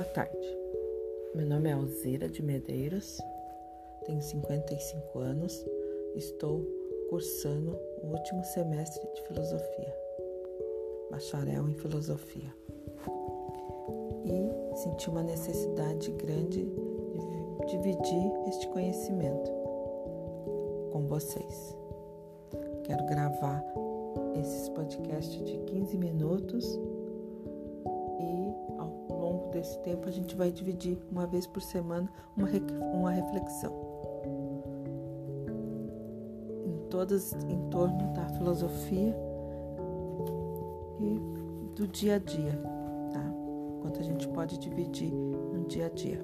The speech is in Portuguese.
tarde. Meu nome é Alzira de Medeiros, tenho 55 anos, estou cursando o último semestre de filosofia, bacharel em filosofia. E senti uma necessidade grande de dividir este conhecimento com vocês. Quero gravar esses podcasts de 15 minutos desse tempo, a gente vai dividir uma vez por semana uma, uma reflexão. Em todas em torno da filosofia e do dia a dia, tá? Quanto a gente pode dividir no dia a dia.